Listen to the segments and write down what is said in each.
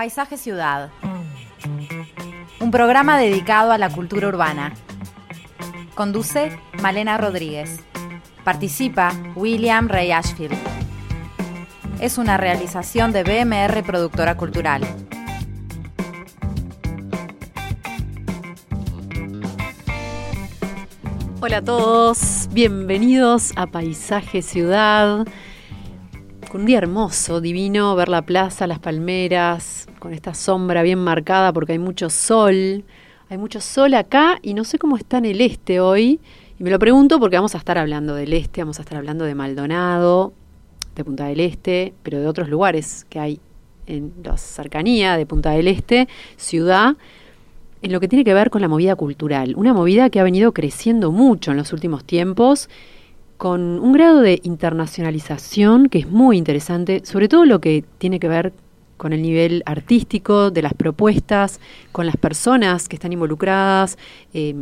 Paisaje Ciudad. Un programa dedicado a la cultura urbana. Conduce Malena Rodríguez. Participa William Ray Ashfield. Es una realización de BMR Productora Cultural. Hola a todos, bienvenidos a Paisaje Ciudad. Un día hermoso, divino, ver la plaza, las palmeras, con esta sombra bien marcada porque hay mucho sol. Hay mucho sol acá y no sé cómo está en el este hoy. Y me lo pregunto porque vamos a estar hablando del este, vamos a estar hablando de Maldonado, de Punta del Este, pero de otros lugares que hay en la cercanía de Punta del Este, ciudad en lo que tiene que ver con la movida cultural, una movida que ha venido creciendo mucho en los últimos tiempos, con un grado de internacionalización que es muy interesante, sobre todo lo que tiene que ver con el nivel artístico de las propuestas, con las personas que están involucradas. Eh,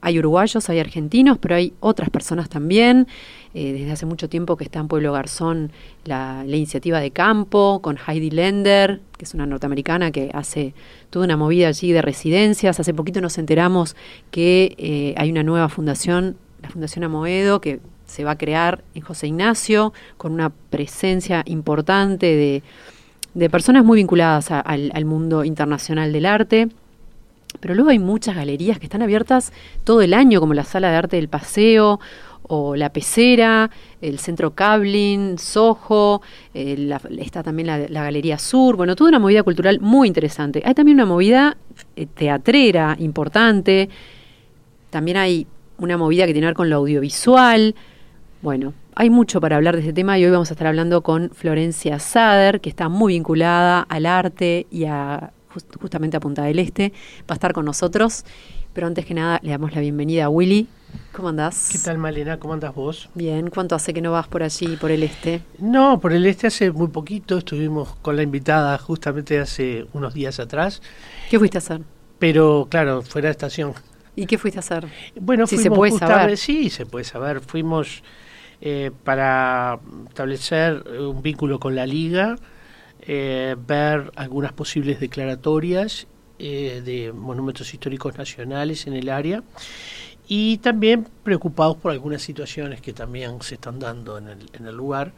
hay uruguayos, hay argentinos, pero hay otras personas también. Eh, desde hace mucho tiempo que está en Pueblo Garzón la, iniciativa de campo con Heidi Lender, que es una norteamericana que hace toda una movida allí de residencias. Hace poquito nos enteramos que eh, hay una nueva fundación, la Fundación Amoedo, que se va a crear en José Ignacio, con una presencia importante de, personas muy vinculadas al mundo internacional del arte. Pero luego hay muchas galerías que están abiertas todo el año, como la Sala de Arte del Paseo o la Pecera, el Centro Cablin, Soho, eh, está también la, Galería Sur, bueno, toda una movida cultural muy interesante. Hay también una movida eh, teatrera importante, también hay una movida que tiene que ver con lo audiovisual. Bueno, hay mucho para hablar de este tema y hoy vamos a estar hablando con Florencia Sader, que está muy vinculada al arte y a justamente a Punta del Este, va a estar con nosotros. Pero antes que nada, le damos la bienvenida a Willy. ¿Cómo andás? ¿Qué tal, Malena? ¿Cómo andás vos? Bien. ¿Cuánto hace que no vas por allí, por el este? No, por el este hace muy poquito. Estuvimos con la invitada justamente hace unos días atrás. ¿Qué fuiste a hacer? Pero, claro, fuera de estación. ¿Y qué fuiste a hacer? Bueno, si se puede saber. Sí, se puede saber. Fuimos eh, para establecer un vínculo con la liga eh, ver algunas posibles declaratorias eh, de monumentos históricos nacionales en el área y también preocupados por algunas situaciones que también se están dando en el, en el lugar.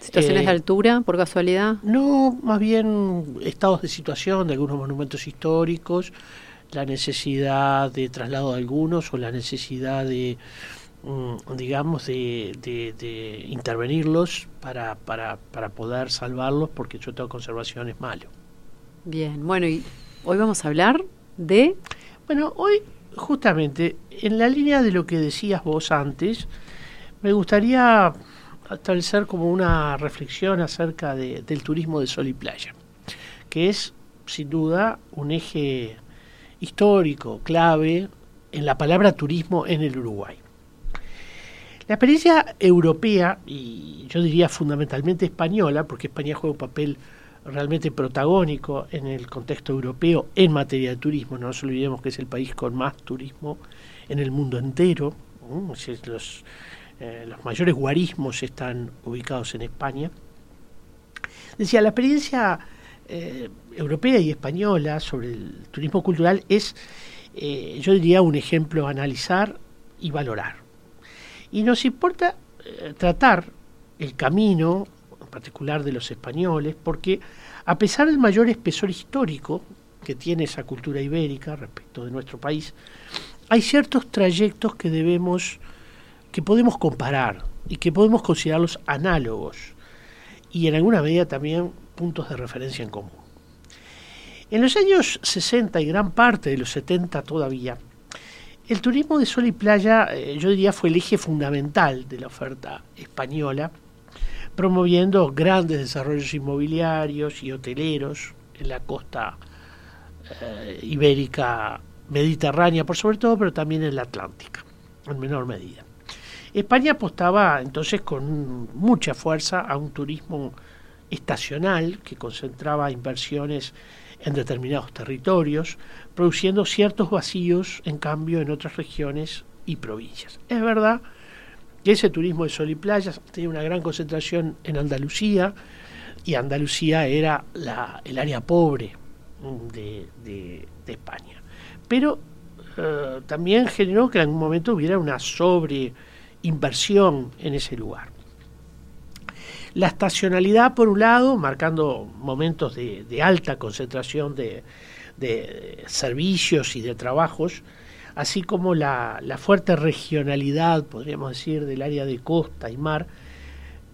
¿Situaciones de eh, altura, por casualidad? No, más bien estados de situación de algunos monumentos históricos, la necesidad de traslado de algunos o la necesidad de digamos, de, de, intervenirlos para, para, para, poder salvarlos porque yo tengo conservación es malo. Bien, bueno, y hoy vamos a hablar de... Bueno, hoy justamente en la línea de lo que decías vos antes, me gustaría establecer como una reflexión acerca de, del turismo de sol y playa, que es sin duda un eje histórico, clave en la palabra turismo en el Uruguay. La experiencia europea, y yo diría fundamentalmente española, porque España juega un papel realmente protagónico en el contexto europeo en materia de turismo, no nos olvidemos que es el país con más turismo en el mundo entero, los, eh, los mayores guarismos están ubicados en España. Decía, la experiencia eh, europea y española sobre el turismo cultural es, eh, yo diría, un ejemplo a analizar y valorar. Y nos importa eh, tratar el camino, en particular de los españoles, porque a pesar del mayor espesor histórico que tiene esa cultura ibérica respecto de nuestro país, hay ciertos trayectos que debemos, que podemos comparar y que podemos considerarlos análogos y en alguna medida también puntos de referencia en común. En los años 60 y gran parte de los 70 todavía, el turismo de sol y playa, eh, yo diría, fue el eje fundamental de la oferta española, promoviendo grandes desarrollos inmobiliarios y hoteleros en la costa eh, ibérica mediterránea, por sobre todo, pero también en la Atlántica, en menor medida. España apostaba entonces con mucha fuerza a un turismo estacional que concentraba inversiones en determinados territorios, produciendo ciertos vacíos, en cambio, en otras regiones y provincias. Es verdad que ese turismo de sol y playas tenía una gran concentración en Andalucía, y Andalucía era la, el área pobre de, España. Pero eh, también generó que en algún momento hubiera una sobreinversión en ese lugar. La estacionalidad, por un lado, marcando momentos de, alta concentración de, servicios y de trabajos, así como la, fuerte regionalidad, podríamos decir, del área de costa y mar,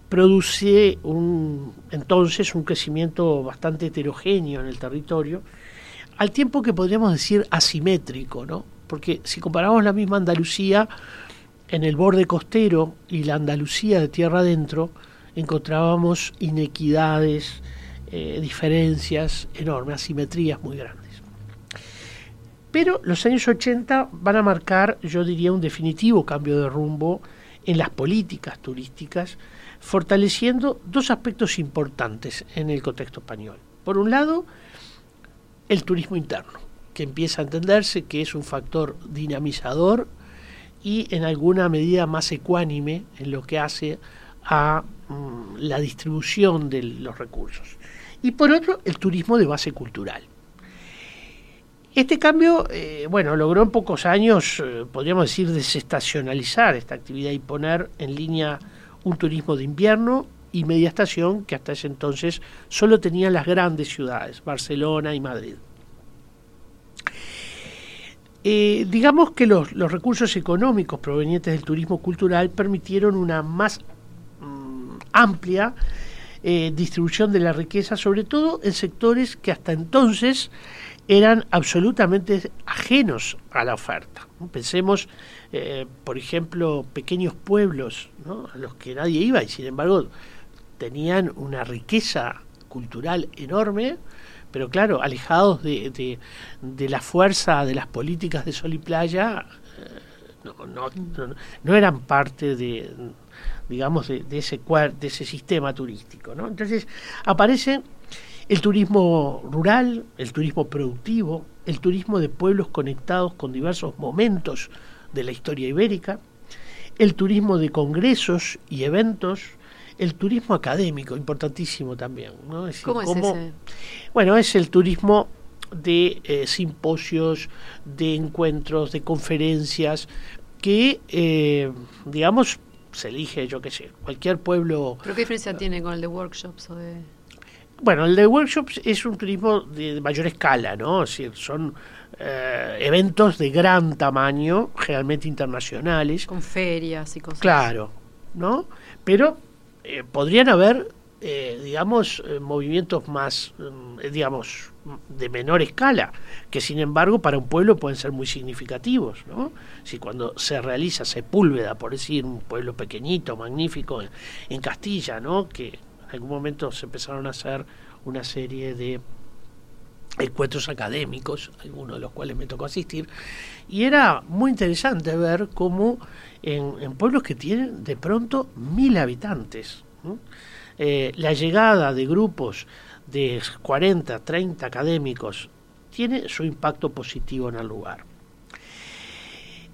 produce un, entonces un crecimiento bastante heterogéneo en el territorio, al tiempo que podríamos decir asimétrico, ¿no? Porque si comparamos la misma Andalucía en el borde costero y la Andalucía de tierra adentro, encontrábamos inequidades, eh, diferencias enormes, asimetrías muy grandes. Pero los años 80 van a marcar, yo diría, un definitivo cambio de rumbo en las políticas turísticas, fortaleciendo dos aspectos importantes en el contexto español. Por un lado, el turismo interno, que empieza a entenderse que es un factor dinamizador y en alguna medida más ecuánime en lo que hace a la distribución de los recursos. Y por otro, el turismo de base cultural. Este cambio, eh, bueno, logró en pocos años, eh, podríamos decir, desestacionalizar esta actividad y poner en línea un turismo de invierno y media estación que hasta ese entonces solo tenían las grandes ciudades, Barcelona y Madrid. Eh, digamos que los, recursos económicos provenientes del turismo cultural permitieron una más mm, amplia eh, distribución de la riqueza, sobre todo en sectores que hasta entonces eran absolutamente ajenos a la oferta. Pensemos, eh, por ejemplo, pequeños pueblos a los que nadie iba y sin embargo tenían una riqueza cultural enorme, pero claro, alejados de, de, la fuerza de las políticas de sol y playa, eh, no, no, no, eran parte de digamos de, ese de ese sistema turístico ¿no? entonces aparece el turismo rural, el turismo productivo, el turismo de pueblos conectados con diversos momentos de la historia ibérica, el turismo de congresos y eventos, el turismo académico, importantísimo también. ¿no? ¿Cómo es ese? Bueno, es el turismo de eh, simposios, de encuentros, de conferencias, que, eh, digamos, se elige, yo qué sé, cualquier pueblo... ¿Pero qué diferencia tiene con el de workshops o de...? Bueno, el de workshops es un turismo de, mayor escala, ¿no? Es decir, son eh, eventos de gran tamaño, generalmente internacionales. Con ferias y cosas. Claro, ¿no? Pero eh, podrían haber, eh, digamos, movimientos más, digamos, de menor escala, que sin embargo para un pueblo pueden ser muy significativos, ¿no? Si cuando se realiza Sepúlveda, por decir, un pueblo pequeñito, magnífico en Castilla, ¿no? Que en algún momento se empezaron a hacer una serie de encuentros académicos, algunos de los cuales me tocó asistir, y era muy interesante ver cómo en, pueblos que tienen de pronto mil habitantes, eh, la llegada de grupos de 40, 30 académicos tiene su impacto positivo en el lugar.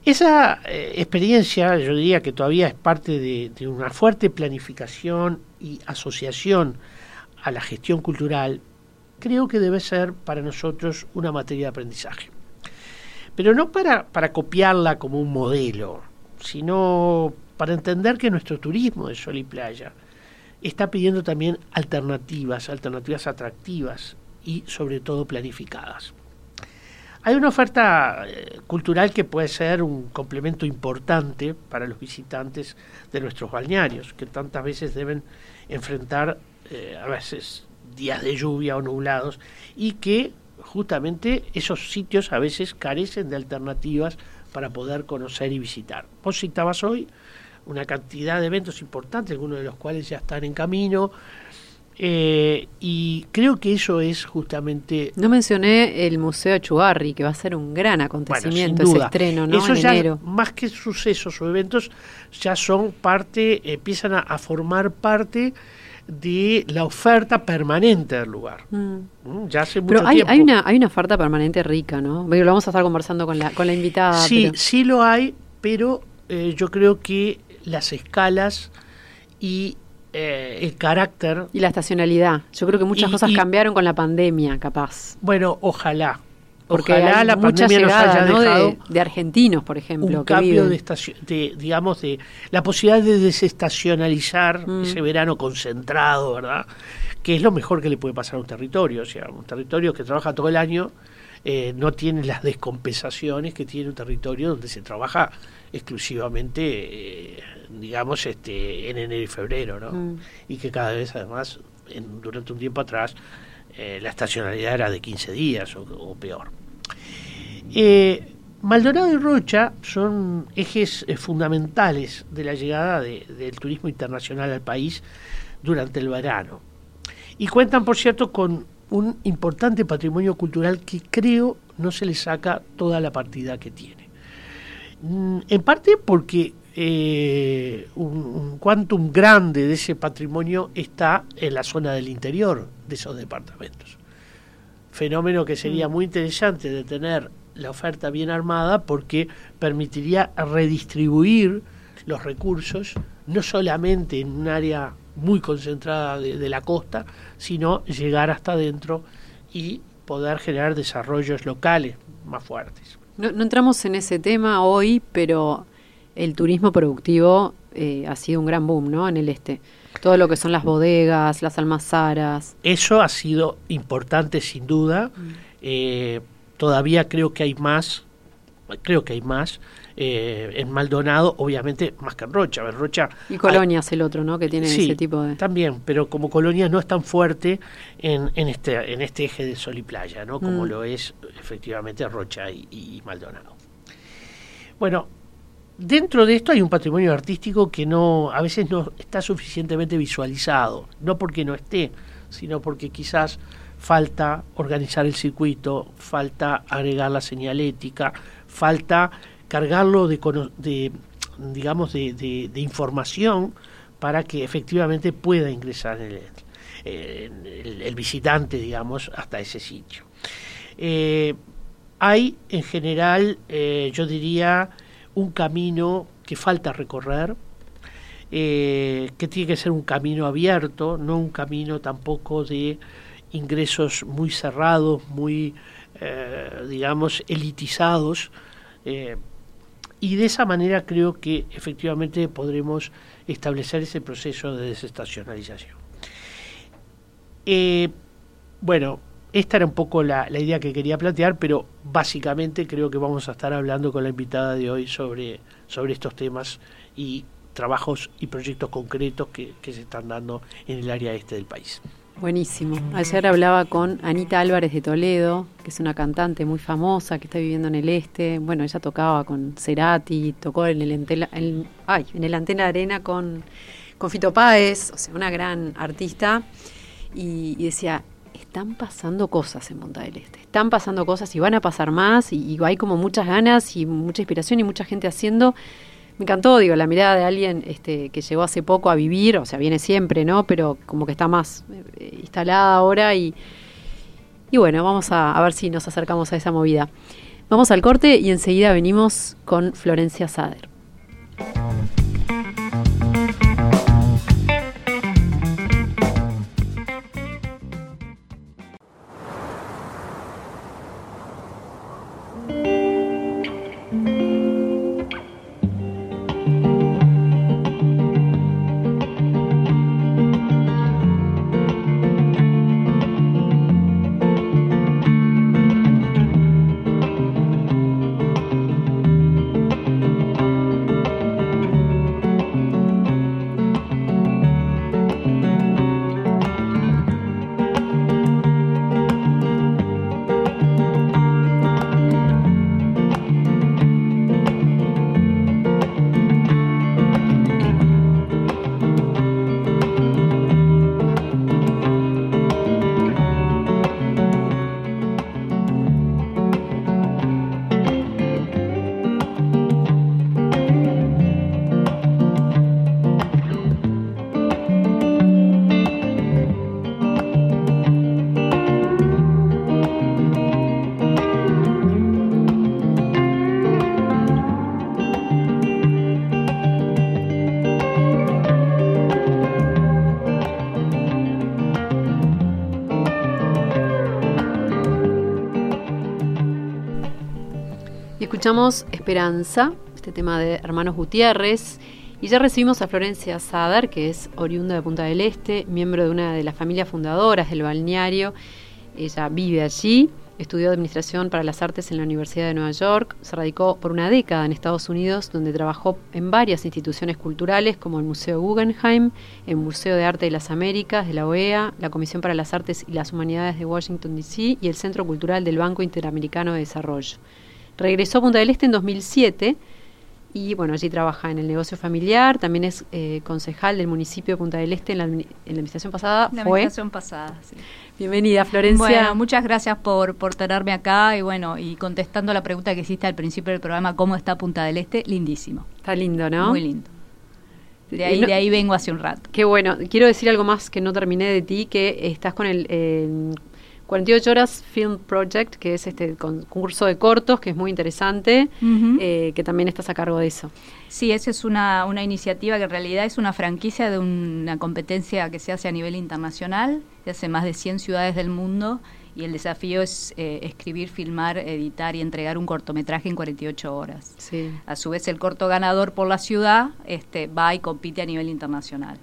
Esa eh, experiencia, yo diría que todavía es parte de, una fuerte planificación y asociación a la gestión cultural, creo que debe ser para nosotros una materia de aprendizaje. Pero no para, para copiarla como un modelo, sino para entender que nuestro turismo de sol y playa está pidiendo también alternativas, alternativas atractivas y sobre todo planificadas. Hay una oferta eh, cultural que puede ser un complemento importante para los visitantes de nuestros balnearios, que tantas veces deben enfrentar eh, a veces días de lluvia o nublados y que justamente esos sitios a veces carecen de alternativas para poder conocer y visitar. Vos citabas hoy una cantidad de eventos importantes, algunos de los cuales ya están en camino, eh, y creo que eso es justamente. No mencioné el Museo Achugarri, que va a ser un gran acontecimiento ese estreno, ¿no? en enero. Más que sucesos o eventos, ya son parte, empiezan a, formar parte de la oferta permanente del lugar. Mm. Mm, ya hace mucho Pero hay, hay, una, hay una oferta permanente rica, ¿no? Lo vamos a estar conversando con la, con la invitada. Sí, sí lo hay, pero eh, yo creo que las escalas y eh, el carácter. Y la estacionalidad. Yo creo que muchas Y- cosas y- cambiaron con la pandemia, capaz. Bueno, ojalá. Porque ojalá la pandemia nos llegada, haya ¿no? de- dejado de, argentinos, por ejemplo, un que cambio viven. de, de, digamos, de la posibilidad de desestacionalizar Mm. ese verano concentrado, ¿verdad? Que es lo mejor que le puede pasar a un territorio. O sea, un territorio que trabaja todo el año eh, no tiene las descompensaciones que tiene un territorio donde se trabaja exclusivamente, eh, digamos, este, en enero y febrero, ¿no? Mm. Y que cada vez, además, en- durante un tiempo atrás, eh, la estacionalidad era de 15 días o, o peor. Maldonado y Rocha son ejes fundamentales de la llegada de- del turismo internacional al país durante el verano. Y cuentan, por cierto, con un importante patrimonio cultural que creo no se le saca toda la partida que tiene. Mm, En parte porque eh, un, un quantum grande de ese patrimonio está en la zona del interior de esos departamentos. Fenómeno que sería muy interesante de tener la oferta bien armada porque permitiría redistribuir los recursos no solamente en un área muy concentrada de, de la costa, sino llegar hasta adentro y poder generar desarrollos locales más fuertes. No, no entramos en ese tema hoy, pero el turismo productivo eh, ha sido un gran boom, ¿no? En el este. Todo lo que son las bodegas, las almazaras. Eso ha sido importante sin duda. Eh, todavía creo que hay más, creo que hay más. Eh, en Maldonado, obviamente, más que en Rocha. En Rocha Y Colonia es el otro, ¿no? Que tiene Sí, ese tipo de... También, pero como colonia no es tan fuerte en, en este en este eje de sol y playa, ¿no? Como Mm. lo es efectivamente Rocha y, y Maldonado. Bueno, dentro de esto hay un patrimonio artístico que no a veces no está suficientemente visualizado, no porque no esté, sino porque quizás falta organizar el circuito, falta agregar la señalética, falta cargarlo de, de digamos de, información para que efectivamente pueda ingresar el, visitante, digamos, hasta ese sitio. Eh, hay en general, eh, yo diría, un camino que falta recorrer, eh, que tiene que ser un camino abierto, no un camino tampoco de ingresos muy cerrados, muy, digamos, elitizados. Y de esa manera creo que efectivamente podremos establecer ese proceso de desestacionalización. Eh, bueno, esta era un poco la, la idea que quería plantear, pero básicamente creo que vamos a estar hablando con la invitada de hoy sobre, sobre estos temas y trabajos y proyectos concretos que, que se están dando en el área este del país. Buenísimo. Ayer hablaba con Anita Álvarez de Toledo, que es una cantante muy famosa que está viviendo en el este. Bueno, ella tocaba con Cerati, tocó en el, Entela- en- ay, en el Antena Arena con, con Fito Páez, o sea, una gran artista. Y, y decía, están pasando cosas en Punta del Este, están pasando cosas y van a pasar más, y, y hay como muchas ganas y mucha inspiración y mucha gente haciendo. Me encantó, digo, la mirada de alguien este, que llegó hace poco a vivir, o sea, viene siempre, ¿no? Pero como que está más eh, instalada ahora y, y bueno, vamos a, a ver si nos acercamos a esa movida. Vamos al corte y enseguida venimos con Florencia Sader. Escuchamos Esperanza, este tema de Hermanos Gutiérrez. Y ya recibimos a Florencia Sadar, que es oriunda de Punta del Este, miembro de una de las familias fundadoras del balneario. Ella vive allí Estudió Administración para las Artes en la Universidad de Nueva York, se radicó por una década en Estados Unidos, donde trabajó en varias instituciones culturales como el Museo Guggenheim, el Museo de Arte de las Américas de la OEA, la Comisión para las Artes y las Humanidades de Washington, D.C. y el Centro Cultural del Banco Interamericano de Desarrollo. Regresó a Punta del Este en 2007 y bueno, allí trabaja en el negocio familiar, también es eh, concejal del municipio de Punta del Este en la, en la administración pasada. La administración pasada, sí. Bienvenida, Florencia. Bueno, muchas gracias por, por tenerme acá y bueno, y contestando la pregunta que hiciste al principio del programa, ¿cómo está Punta del Este? Lindísimo. Está lindo, ¿no? Muy lindo. De ahí, de ahí vengo hace un rato. Qué bueno. Quiero decir algo más que no terminé de ti, que estás con el... Eh, 48 Horas Film Project, que es este concurso de cortos, que es muy interesante, eh, que también estás a cargo de eso. Sí, esa es una, una iniciativa que en realidad es una franquicia de una competencia que se hace a nivel internacional, se hace más de 100 ciudades del mundo, y el desafío es eh, escribir, filmar, editar y entregar un cortometraje en 48 horas. Sí. A su vez, el corto ganador por la ciudad este, va y compite a nivel internacional.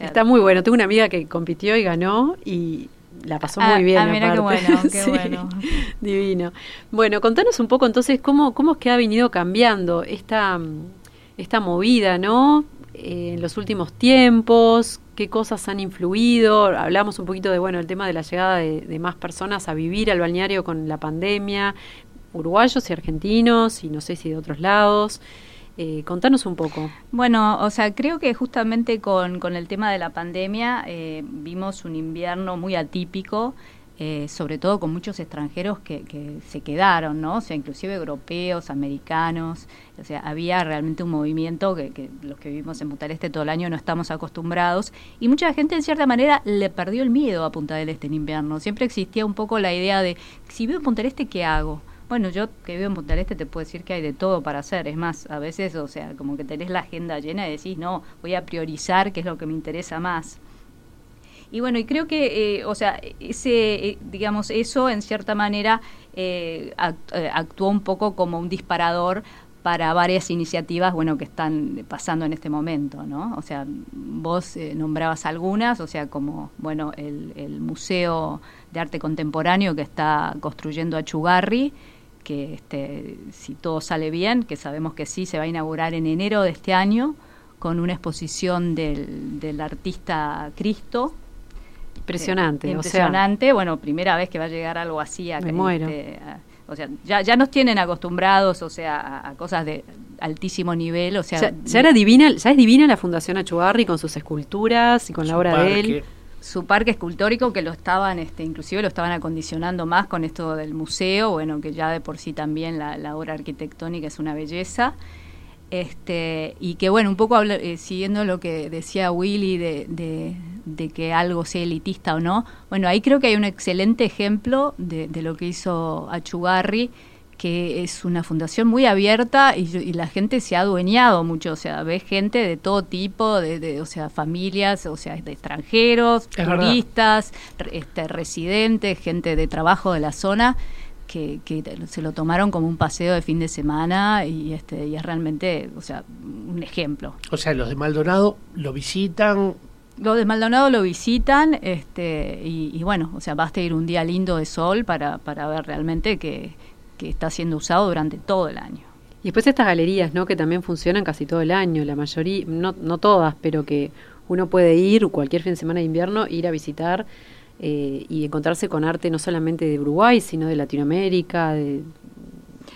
Está muy bueno. Tengo una amiga que compitió y ganó y la pasó muy ah, bien. Ah, mira qué bueno, qué bueno. Divino. Bueno, contanos un poco entonces cómo, cómo es que ha venido cambiando esta, esta movida, ¿no? Eh, en los últimos tiempos, qué cosas han influido. Hablamos un poquito de, bueno, el tema de la llegada de, más personas a vivir al balneario con la pandemia, uruguayos y argentinos, y no sé si de otros lados. Eh, contanos un poco. Bueno, o sea, creo que justamente con, con el tema de la pandemia eh, vimos un invierno muy atípico, eh, sobre todo con muchos extranjeros que, que, se quedaron, ¿no? O sea, inclusive europeos, americanos, o sea, había realmente un movimiento que, los que vivimos en Punta Este todo el año no estamos acostumbrados y mucha gente en cierta manera le perdió el miedo a Punta del Este en invierno. Siempre existía un poco la idea de, si vivo en Punta del Este, ¿qué hago? Bueno, yo que vivo en Punta Este te puedo decir que hay de todo para hacer. Es más, a veces, o sea, como que tenés la agenda llena y decís, no, voy a priorizar qué es lo que me interesa más. Y bueno, y creo que, eh, o sea, ese, eh, digamos, eso en cierta manera eh, actuó un poco como un disparador para varias iniciativas, bueno, que están pasando en este momento, ¿no? O sea, vos nombrabas algunas, o sea, como, bueno, el, el Museo de Arte Contemporáneo que está construyendo Achugarri, que este, si todo sale bien, que sabemos que sí, se va a inaugurar en enero de este año con una exposición del, del artista Cristo. Impresionante, eh, impresionante. bueno, primera vez que va a llegar algo así a, Me muero. Este, o sea, ya, ya nos tienen acostumbrados, o sea, a, cosas de altísimo nivel, o sea, ya, era divina, ya es divina la Fundación Achugarri con sus esculturas y con la obra de él su parque escultórico que lo estaban, este, inclusive lo estaban acondicionando más con esto del museo, bueno, que ya de por sí también la, obra arquitectónica es una belleza. Este, y que bueno, un poco eh, siguiendo lo que decía Willy de, de, que algo sea elitista o no, bueno, ahí creo que hay un excelente ejemplo de lo que hizo Achugarri, que es una fundación muy abierta y, la gente se ha adueñado mucho, o sea, ves gente de todo tipo, de, o sea, familias, o sea, de extranjeros, turistas, este, residentes, gente de trabajo de la zona. Que, se lo tomaron como un paseo de fin de semana y este y es realmente o sea un ejemplo o sea los de Maldonado lo visitan los de Maldonado lo visitan este y, y bueno o sea basta ir un día lindo de sol para, para ver realmente que, que está siendo usado durante todo el año. Y después estas galerías, ¿no? Que también funcionan casi todo el año, la mayoría, no, no todas, pero que uno puede ir cualquier fin de semana de invierno, ir a visitar eh, y encontrarse con arte no solamente de Uruguay, sino de Latinoamérica, de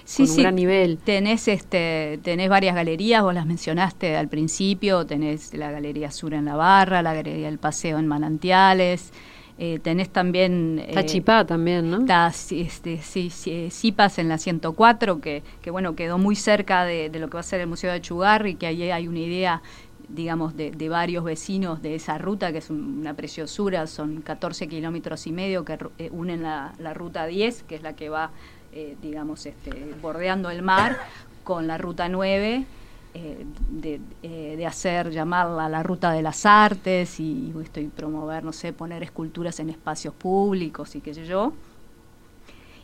sí, con un gran nivel. Tenés, este, tenés varias galerías, vos las mencionaste al principio, tenés la Galería Sur en la Barra, la Galería del Paseo en Manantiales, eh, tenés también... Está Chipá también, ¿no? Está, este, sí, sí, Cipas en la 104, que, que bueno, quedó muy cerca de, lo que va a ser el Museo de Chugarri, que ahí hay una idea digamos, de, varios vecinos de esa ruta, que es una preciosura, son 14 kilómetros y medio que eh, unen la, la, ruta 10, que es la que va, eh, digamos, este, bordeando el mar, con la ruta 9, eh, de, eh, de, hacer, llamarla la ruta de las artes y, estoy promover, no sé, poner esculturas en espacios públicos y qué sé yo.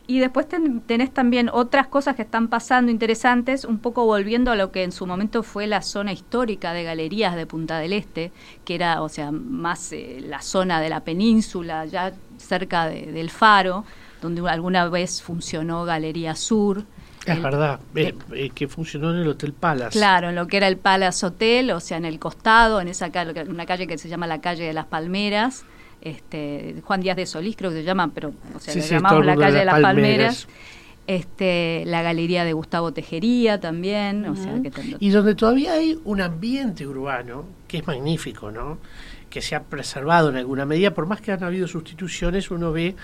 Y después tenés también otras cosas que están pasando interesantes, un poco volviendo a lo que en su momento fue la zona histórica de galerías de Punta del Este, que era, o sea, más eh, la zona de la península, ya cerca del faro, donde alguna vez funcionó Galería Sur. Es verdad, eh, eh, que funcionó en el Hotel Palace. Claro, en lo que era el Palace Hotel, o sea, en el costado, en esa una calle que se llama la calle de las Palmeras este, Juan Díaz de Solís creo que se llama, pero o sea, le llamamos la calle de las Palmeras. Este, la galería de Gustavo Tejería también, o sea, que y donde todavía hay un ambiente urbano que es magnífico, ¿no? que se ha preservado en alguna medida, por más que han habido sustituciones, uno ve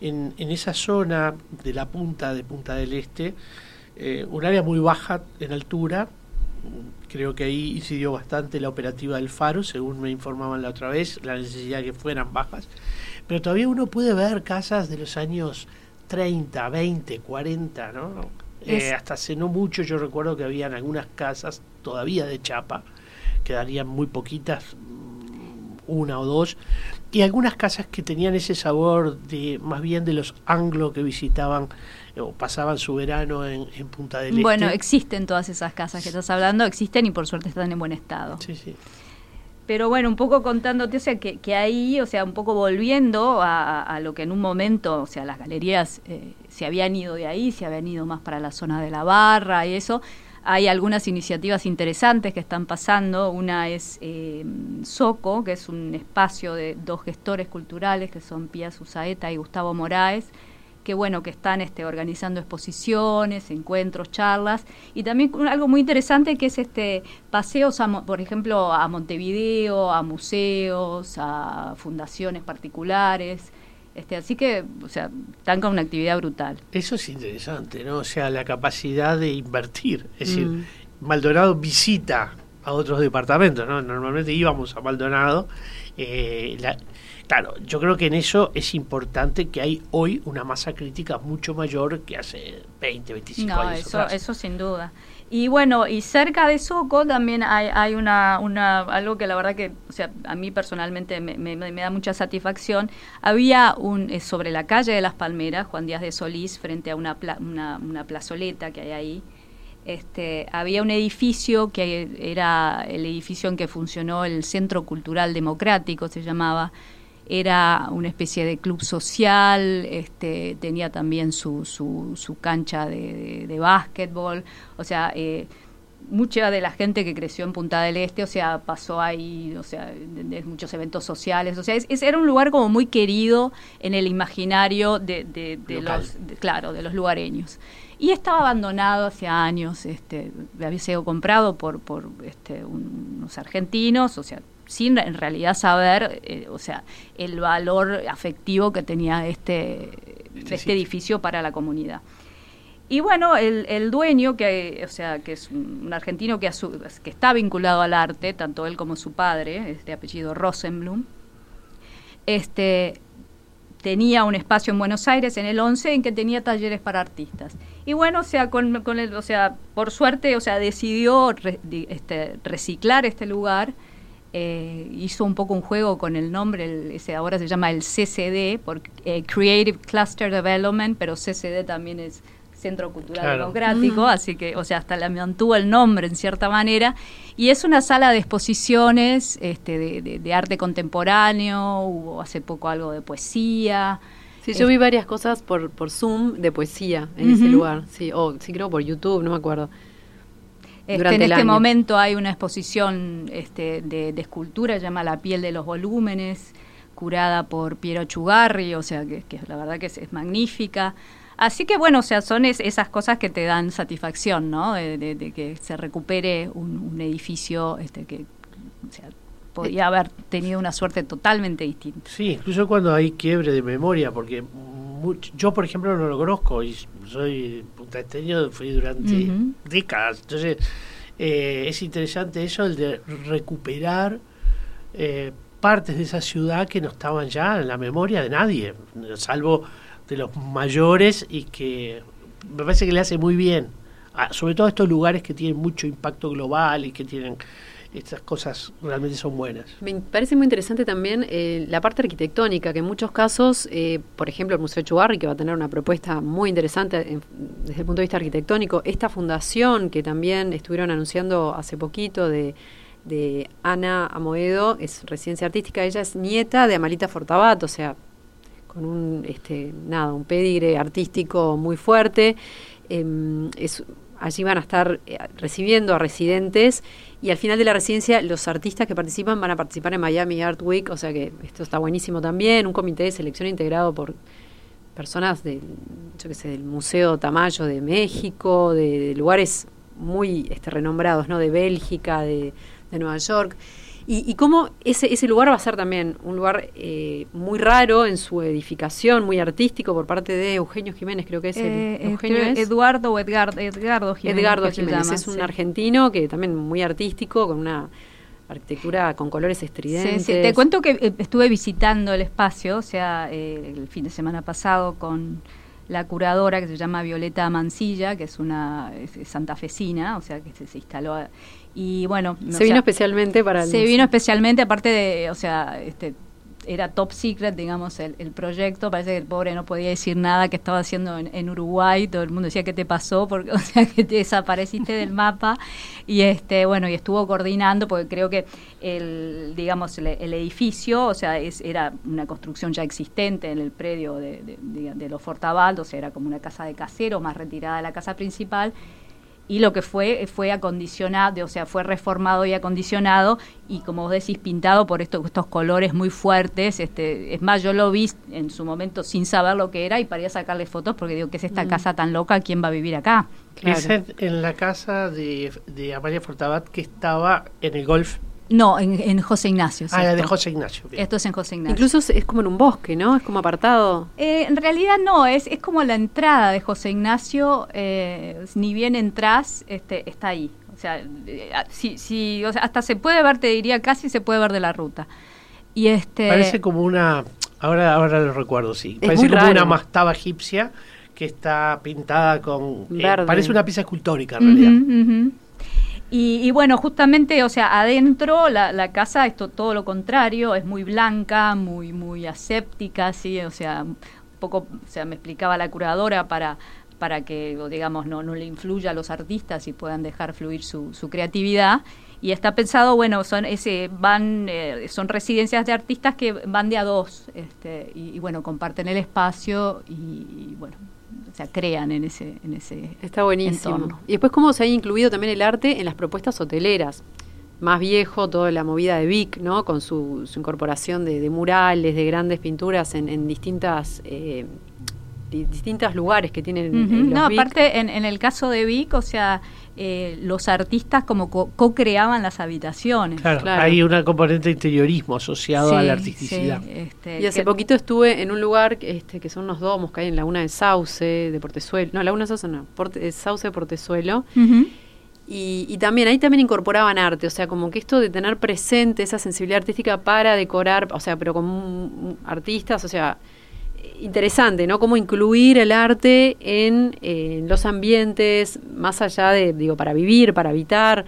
en, en esa zona de la punta de Punta del Este eh, un área muy baja en altura, Creo que ahí incidió bastante la operativa del Faro, según me informaban la otra vez, la necesidad de que fueran bajas. Pero todavía uno puede ver casas de los años 30, 20, 40, ¿no? Eh, hasta hace no mucho yo recuerdo que habían algunas casas todavía de chapa, quedarían muy poquitas, mm, una o dos, y algunas casas que tenían ese sabor de más bien de los anglos que visitaban o pasaban su verano en, Punta del Este. Bueno, existen todas esas casas que estás hablando, existen y por suerte están en buen estado. Sí, sí. Pero bueno, un poco contándote, o sea, que, que ahí, o sea, un poco volviendo a, lo que en un momento, o sea, las galerías eh, se habían ido de ahí, se habían ido más para la zona de la barra y eso. Hay algunas iniciativas interesantes que están pasando. Una es eh, Soco, que es un espacio de dos gestores culturales, que son Pía Susaeta y Gustavo Moraes, que bueno, que están este, organizando exposiciones, encuentros, charlas, y también algo muy interesante que es este paseos, por ejemplo, a Montevideo, a museos, a fundaciones particulares. Este, así que, o sea, están con una actividad brutal. Eso es interesante, ¿no? O sea, la capacidad de invertir. Es decir, mm. Maldonado visita a otros departamentos, ¿no? Normalmente íbamos a Maldonado. Eh, la, Claro, yo creo que en eso es importante que hay hoy una masa crítica mucho mayor que hace 20, 25 no, años. Eso, eso sin duda. Y bueno, y cerca de Soco también hay, hay una, una, algo que la verdad que, o sea, a mí personalmente me, me, da mucha satisfacción. Había un, eh, sobre la calle de las Palmeras, Juan Díaz de Solís, frente a una, una, una plazoleta que hay ahí, este, había un edificio que era el edificio en que funcionó el Centro Cultural Democrático, se llamaba, era una especie de club social, este, tenía también su, su, su cancha de, de, básquetbol, o sea, eh, mucha de la gente que creció en Punta del Este, o sea, pasó ahí, o sea, de, muchos eventos sociales, o sea, es, era un lugar como muy querido en el imaginario de, de, los, claro, de los lugareños. Y estaba abandonado hace años, este, había sido comprado por, por este, unos argentinos, o sea, sin en realidad saber, eh, o sea, el valor afectivo que tenía este, este edificio para la comunidad. Y bueno, el, el, dueño, que, o sea, que es un, argentino que, que está vinculado al arte, tanto él como su padre, este apellido Rosenblum, este, tenía un espacio en Buenos Aires en el 11 en que tenía talleres para artistas. Y bueno, o sea, con, con el, o sea, por suerte, o sea, decidió este, reciclar este lugar eh, hizo un poco un juego con el nombre, ese ahora se llama el CCD, por eh, Creative Cluster Development, pero CCD también es Centro Cultural Democrático, mm. así que, o sea, hasta le mantuvo el nombre en cierta manera. Y es una sala de exposiciones este, de, arte contemporáneo, hubo hace poco algo de poesía. Sí, yo vi varias cosas por, por Zoom de poesía en ese lugar, sí, o sí creo por YouTube, no me acuerdo. Este, en este momento hay una exposición este, de, escultura, llama La piel de los volúmenes, curada por Piero Chugarri, o sea, que, la verdad que es, magnífica. Así que bueno, o sea, son esas cosas que te dan satisfacción, ¿no? De, que se recupere un, edificio este, que o sea, podía haber tenido una suerte totalmente distinta. Sí, incluso cuando hay quiebre de memoria, porque yo, por ejemplo, no lo conozco y soy puntaesteño, fui durante décadas. Entonces, eh, es interesante eso, el de recuperar eh, partes de esa ciudad que no estaban ya en la memoria de nadie, salvo de los mayores y que me parece que le hace muy bien, sobre todo a estos lugares que tienen mucho impacto global y que tienen estas cosas realmente son buenas. Me parece muy interesante también eh, la parte arquitectónica, que en muchos casos, eh, por ejemplo, el Museo Chubarri, que va a tener una propuesta muy interesante desde el punto de vista arquitectónico, esta fundación que también estuvieron anunciando hace poquito de, de Ana Amoedo, es residencia artística, ella es nieta de Amalita Fortabat, o sea, con un, este, nada, un pedigre artístico muy fuerte. Em, es allí van a estar eh, recibiendo a residentes y al final de la residencia los artistas que participan van a participar en Miami Art Week, o sea que esto está buenísimo también, un comité de selección integrado por personas de, yo qué sé, del Museo Tamayo de México, de, lugares muy este, renombrados, ¿no? De Bélgica, de Nueva York. Y, cómo ese, ese lugar va a ser también un lugar eh, muy raro en su edificación, muy artístico por parte de Eugenio Jiménez, creo que es el, eh, Eugenio Eduardo o Edgardo, Edgardo Jiménez. Edgardo Jiménez, es un argentino que también muy artístico, con una arquitectura con colores estridentes. Sí, Te cuento que eh, estuve visitando el espacio, o sea, el fin de semana pasado con la curadora que se llama Violeta Mancilla, que es una santafesina, o sea, que se, se instaló y bueno, se vino especialmente para Se vino especialmente, aparte de, o sea, este era top secret, digamos, el, proyecto. Parece que el pobre no podía decir nada que estaba haciendo en, Uruguay. Todo el mundo decía, ¿qué te pasó? Porque, o sea, que te desapareciste del mapa. Y este bueno, y estuvo coordinando, porque creo que el, digamos, el, edificio, o sea, es, era una construcción ya existente en el predio de, de, de los Fortabaldo, o sea, era como una casa de casero más retirada de la casa principal y lo que fue fue acondicionado, o sea, fue reformado y acondicionado y como vos decís pintado por estos, estos colores muy fuertes, este, es más yo lo vi en su momento sin saber lo que era y para sacarle fotos porque digo, ¿qué es esta mm. casa tan loca? ¿Quién va a vivir acá? Es en, la casa de, de Amalia Fortabat que estaba en el golf no, en, José Ignacio. Ah, de José Ignacio. Esto es en José Ignacio. Incluso es, como en un bosque, ¿no? Es como apartado. Eh, en realidad no, es, es como la entrada de José Ignacio, eh, ni bien entras, este, está ahí. O sea, eh, si, si, o sea, hasta se puede ver, te diría, casi se puede ver de la ruta. Y este Parece como una, ahora, ahora lo recuerdo, sí. Parece como una mastaba egipcia que está pintada con... parece una pieza escultórica en realidad. Y, bueno, justamente, o sea, adentro la, la, casa es todo lo contrario, es muy blanca, muy muy aséptica, sí, o sea, un poco, o sea, me explicaba la curadora para para que, digamos, no, no le influya a los artistas y puedan dejar fluir su, su creatividad. Y está pensado, bueno, son ese van eh, son residencias de artistas que van de a dos, este, y, bueno, comparten el espacio y bueno, o sea, crean en ese, en ese Está buenísimo. Y después cómo se ha incluido también el arte en las propuestas hoteleras. Más viejo, toda la movida de Vic, ¿no? Con su, incorporación de, murales, de grandes pinturas en, distintas eh, distintos lugares que tienen. no, aparte en, el caso de Vic, o sea, eh, los artistas como co-creaban las habitaciones. Claro, hay una componente de interiorismo asociado a la artisticidad. Este, y hace poquito estuve en un lugar este, que son unos domos que hay en Laguna de Sauce, de Portezuelo, no, Laguna de Sauce no, Porte, Sauce de Portezuelo. y, y, también ahí también incorporaban arte, o sea, como que esto de tener presente esa sensibilidad artística para decorar, o sea, pero con artistas, o sea, interesante, ¿no? Cómo incluir el arte en, los ambientes, más allá de, digo, para vivir, para habitar.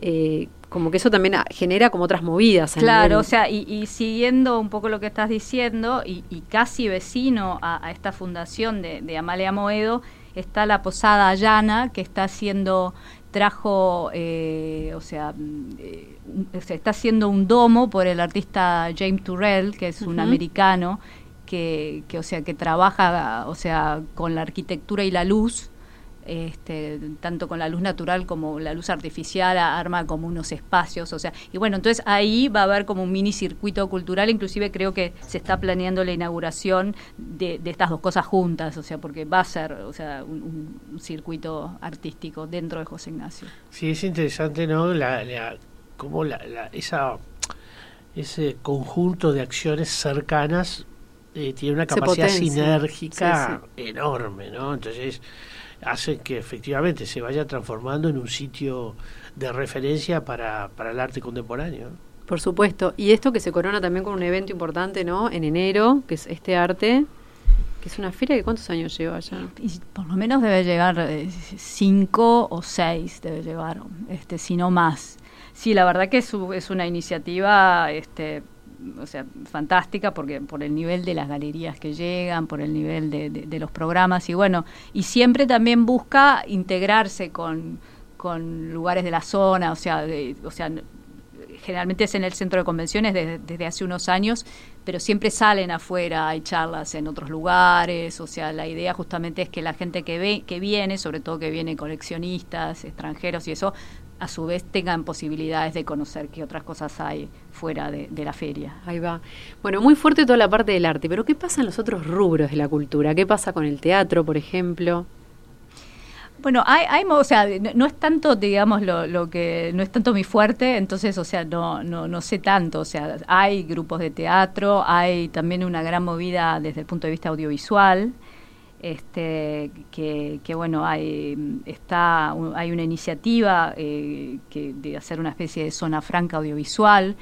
Eh, como que eso también genera como otras movidas. Claro, o sea, y, siguiendo un poco lo que estás diciendo, y, casi vecino a, esta fundación de, Amalia Moedo, está la Posada Llana, que está haciendo, trajo, eh, o sea, eh, está haciendo un domo por el artista James Turrell, que es un americano, que, o sea, que trabaja, o sea, con la arquitectura y la luz, este, tanto con la luz natural como la luz artificial, arma como unos espacios, o sea, y bueno, entonces ahí va a haber como un mini circuito cultural, inclusive creo que se está planeando la inauguración de, estas dos cosas juntas, o sea, porque va a ser, o sea, un, circuito artístico dentro de José Ignacio. Sí, es interesante, ¿no? La, la, como la, esa, ese conjunto de acciones cercanas eh, tiene una capacidad sinérgica enorme, ¿no? Entonces hace que efectivamente se vaya transformando en un sitio de referencia para, para el arte contemporáneo. Por supuesto. Y esto que se corona también con un evento importante, ¿no? En enero, que es este arte, que es una feria que cuántos años lleva ya. Y por lo menos debe llegar eh, cinco o seis, debe llevar, este, si no más. sí, la verdad que es, es una iniciativa este, o sea, fantástica porque por el nivel de las galerías que llegan, por el nivel de, de, los programas y bueno, y siempre también busca integrarse con, con lugares de la zona, o sea, o sea, generalmente es en el centro de convenciones desde, desde, hace unos años, pero siempre salen afuera, hay charlas en otros lugares, o sea, la idea justamente es que la gente que ve, que viene, sobre todo que viene coleccionistas, extranjeros y eso, a su vez tengan posibilidades de conocer qué otras cosas hay fuera de, la feria. Ahí va. Bueno, muy fuerte toda la parte del arte, pero ¿qué pasa en los otros rubros de la cultura? ¿Qué pasa con el teatro, por ejemplo? Bueno, hay, hay, o sea, no, es tanto, digamos, lo, lo, que, no es tanto mi fuerte, entonces, o sea, no, no, no sé tanto, o sea, hay grupos de teatro, hay también una gran movida desde el punto de vista audiovisual, este, que, que, bueno, hay, está, hay una iniciativa eh, que, de hacer una especie de zona franca audiovisual,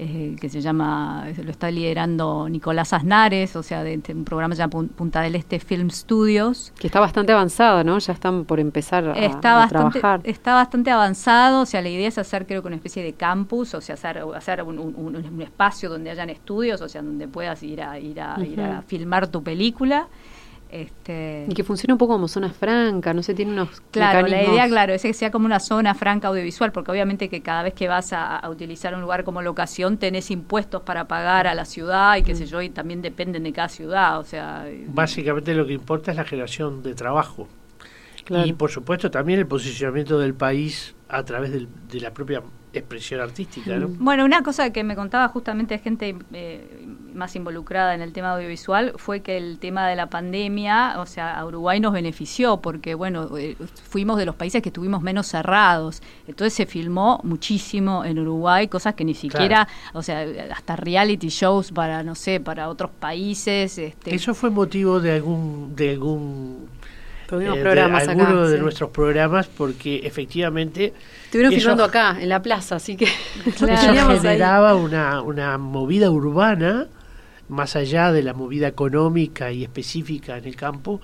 eh, que se llama, lo está liderando Nicolás Aznares, o sea, de, un programa ya Punta del Este Film Studios. Que está bastante avanzado, ¿no? Ya están por empezar a, está bastante, trabajar. Está bastante avanzado, o sea, la idea es hacer creo que una especie de campus, o sea, hacer, hacer un, un, espacio donde hayan estudios, o sea, donde puedas ir a, ir a, ir a filmar tu película. Este... Y que funcione un poco como zona franca, no sé, tiene unos Claro, la idea, claro, es que sea como una zona franca audiovisual, porque obviamente que cada vez que vas a, utilizar un lugar como locación tenés impuestos para pagar a la ciudad y qué sé mm. yo, y también dependen de cada ciudad, o sea... Básicamente lo que importa es la generación de trabajo. Y por supuesto también el posicionamiento del país a través de la propia expresión artística. ¿no? Bueno, una cosa que me contaba justamente gente eh, más involucrada en el tema audiovisual fue que el tema de la pandemia, o sea, a Uruguay nos benefició porque, bueno, eh, fuimos de los países que estuvimos menos cerrados. Entonces se filmó muchísimo en Uruguay, cosas que ni siquiera, o sea, hasta reality shows para, no sé, para otros países. Este. Eso fue motivo de algún, de algún eh, programas de algunos de nuestros programas porque efectivamente estuvieron filmando acá en la plaza así que eso generaba una, una movida urbana más allá de la movida económica y específica en el campo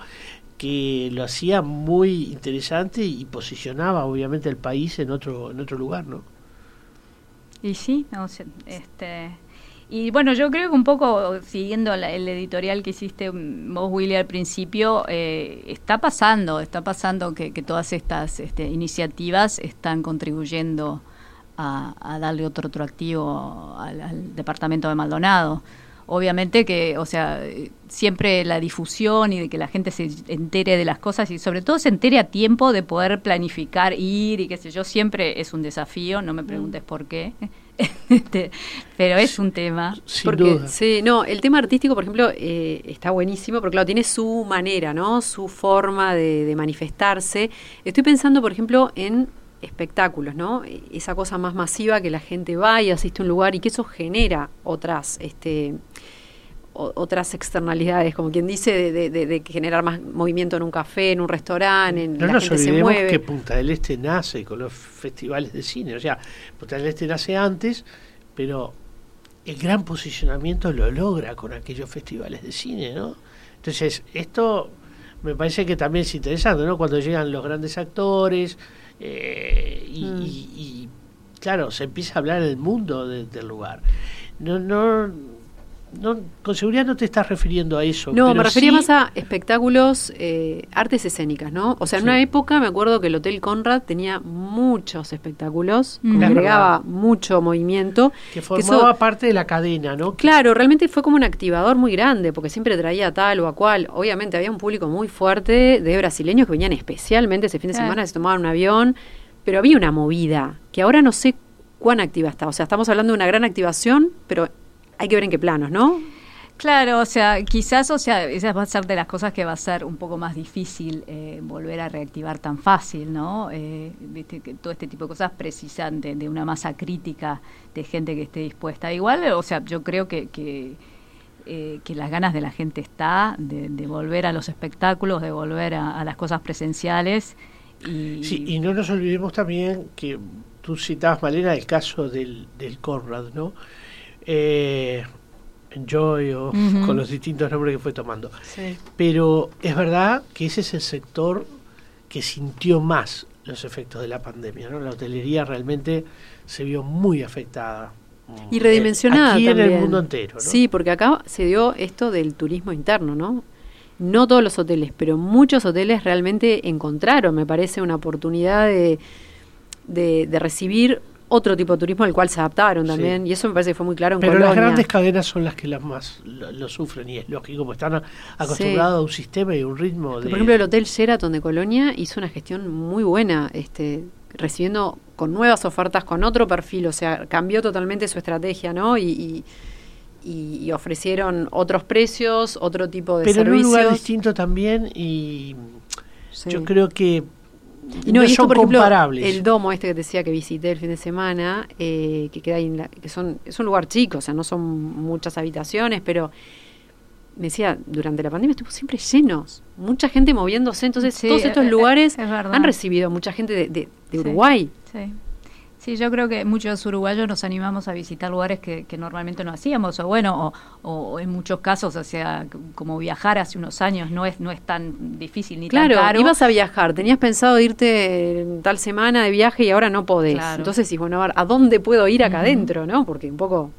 que lo hacía muy interesante y posicionaba obviamente el país en otro en otro lugar no y sí este y bueno, yo creo que un poco siguiendo el editorial que hiciste vos, Willy, al principio, eh, está pasando, está pasando que, todas estas este, iniciativas están contribuyendo a, darle otro atractivo al, al, departamento de Maldonado. Obviamente que, o sea, siempre la difusión y de que la gente se entere de las cosas y sobre todo se entere a tiempo de poder planificar, ir y qué sé yo, siempre es un desafío, no me preguntes por qué. Este, pero es un tema. porque, Sí, no, el tema artístico, por ejemplo, eh, está buenísimo porque, claro, tiene su manera, ¿no? Su forma de, manifestarse. Estoy pensando, por ejemplo, en espectáculos, ¿no? Esa cosa más masiva que la gente va y asiste a un lugar y que eso genera otras, este, otras externalidades, como quien dice, de, de, generar más movimiento en un café, en un restaurante, en no nos olvidemos que Punta del Este nace con los festivales de cine, o sea, Punta del Este nace antes, pero el gran posicionamiento lo logra con aquellos festivales de cine, ¿no? Entonces, esto me parece que también es interesante, ¿no? Cuando llegan los grandes actores eh, y, mm. y, claro, se empieza a hablar el mundo del lugar. No, no, no, con seguridad no te estás refiriendo a eso. No, me refería más a espectáculos, eh, artes escénicas, ¿no? O sea, en una época me acuerdo que el Hotel Conrad tenía muchos espectáculos, mm. agregaba mucho movimiento. Que formaba parte de la cadena, ¿no? Claro, realmente fue como un activador muy grande, porque siempre traía tal o a cual. Obviamente había un público muy fuerte de brasileños que venían especialmente ese fin de semana, se tomaban un avión, pero había una movida que ahora no sé cuán activa está. O sea, estamos hablando de una gran activación, pero hay que ver en qué planos, ¿no? Claro, o sea, quizás, o sea, esa va a ser de las cosas que va a ser un poco más difícil eh, volver a reactivar tan fácil, ¿no? Eh, que todo este tipo de cosas precisan de, una masa crítica de gente que esté dispuesta. Igual, o sea, yo creo que, que, eh, las ganas de la gente está de, volver a los espectáculos, de volver a, las cosas presenciales. Y, sí, y no nos olvidemos también que tú citabas, Malena, el caso del, del Conrad, ¿no? Eh, Enjoy o con los distintos nombres que fue tomando. Pero es verdad que ese es el sector que sintió más los efectos de la pandemia. ¿no? La hotelería realmente se vio muy afectada. Y redimensionada Aquí también. en el mundo entero. ¿no? Sí, porque acá se dio esto del turismo interno, ¿no? No todos los hoteles, pero muchos hoteles realmente encontraron, me parece, una oportunidad de, de, de recibir otro tipo de turismo al cual se adaptaron Sí. también. Y eso me parece que fue muy claro en Pero Colonia. las grandes cadenas son las que las más lo, lo sufren y es lógico, porque están acostumbrados a un sistema y un ritmo de... Por ejemplo, el Hotel Sheraton de Colonia hizo una gestión muy buena, este, recibiendo con nuevas ofertas, con otro perfil, o sea, cambió totalmente su estrategia, ¿no? Y, y- y- y ofrecieron otros precios, otro tipo de pero en un servicios. lugar distinto también y Sí. yo creo que Y no, y esto, son por ejemplo, comparables. el domo este que te decía que visité el fin de semana, eh, que queda ahí en la- que son, es un lugar chico, o sea, no son muchas habitaciones, pero me decía, durante la pandemia estuvo siempre llenos, mucha gente moviéndose, entonces Sí, todos estos eh, eh, lugares es han recibido mucha gente de, de- de. Uruguay. Sí. Sí, yo creo que muchos uruguayos nos animamos a visitar lugares que, que normalmente no hacíamos, o bueno, o, o en muchos casos, o sea, como viajar hace unos años no es no es tan difícil ni Claro, tan caro. ibas a viajar, tenías pensado irte en tal semana de viaje y ahora no podés. Claro. Entonces, sí, bueno, a ver, ¿a dónde puedo ir acá adentro, no? Porque un poco...